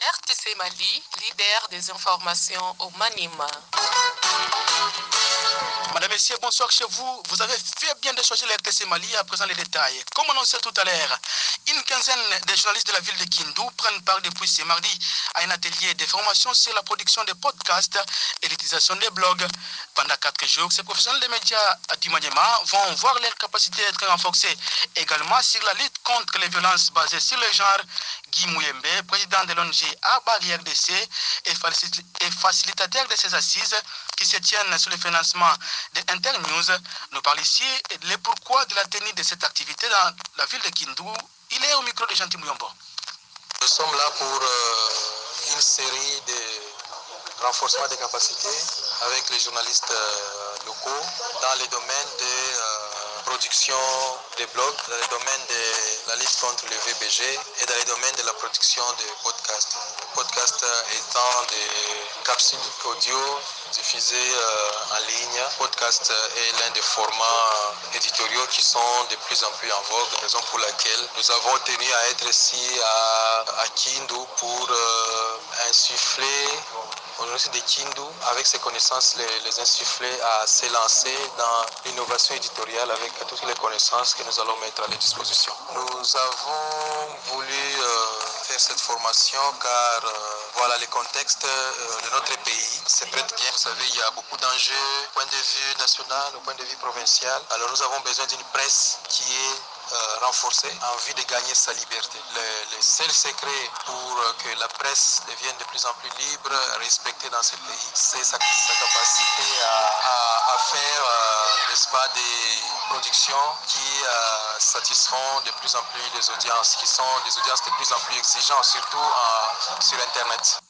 RTC Mali, leader des informations au Manima. Madame, Messieurs, bonsoir chez vous. Vous avez fait bien de choisir l'RTC Mali à présent les détails. Comme annoncé tout à l'heure, une quinzaine de journalistes de la ville de Kindu prennent part depuis ce mardi à un atelier de formation sur la production de podcasts et l'utilisation des blogs. Pendant quatre jours, ces professionnels des médias du Maniema vont voir leur capacité d'être renforcée également sur la lutte contre les violences basées sur le genre. Guy Mouyembe, président de l'ONG Abari RDC et facilitateur de ces assises qui se tiennent sur le financement de Internews, nous parle ici de pourquoi de la tenue de cette activité dans la ville de Kindu. Il est au micro de Gentil Mouyombo. Nous sommes là pour euh, une série de renforcement des capacités avec les journalistes euh, locaux dans les domaines de euh, production des blogs, dans les domaines de la lutte contre le VBG et dans les domaines de la production de podcasts. Podcast étant des capsules audio diffusées en ligne. Podcast est l'un des formats éditoriaux qui sont de plus en plus en vogue, raison pour laquelle nous avons tenu à être ici à, à Kindu pour insuffler l'Université de Kindu, avec ses connaissances, les, les insuffler à s'élancer dans l'innovation éditoriale avec toutes les connaissances que nous allons mettre à leur disposition. Nous avons voulu euh, cette formation car euh, voilà le contexte euh, de notre pays se prête bien. Vous savez, il y a beaucoup d'enjeux point de vue national, point de vue provincial. Alors nous avons besoin d'une presse qui est renforcée en vue de gagner sa liberté. Le, le seul secret pour que la presse devienne de plus en plus libre, respectée dans ce pays, c'est sa, capacité à, faire, euh, n'est-ce pas, des productions qui euh, satisfont de plus en plus les audiences, qui sont des audiences de plus en plus exigeantes, surtout euh, sur Internet.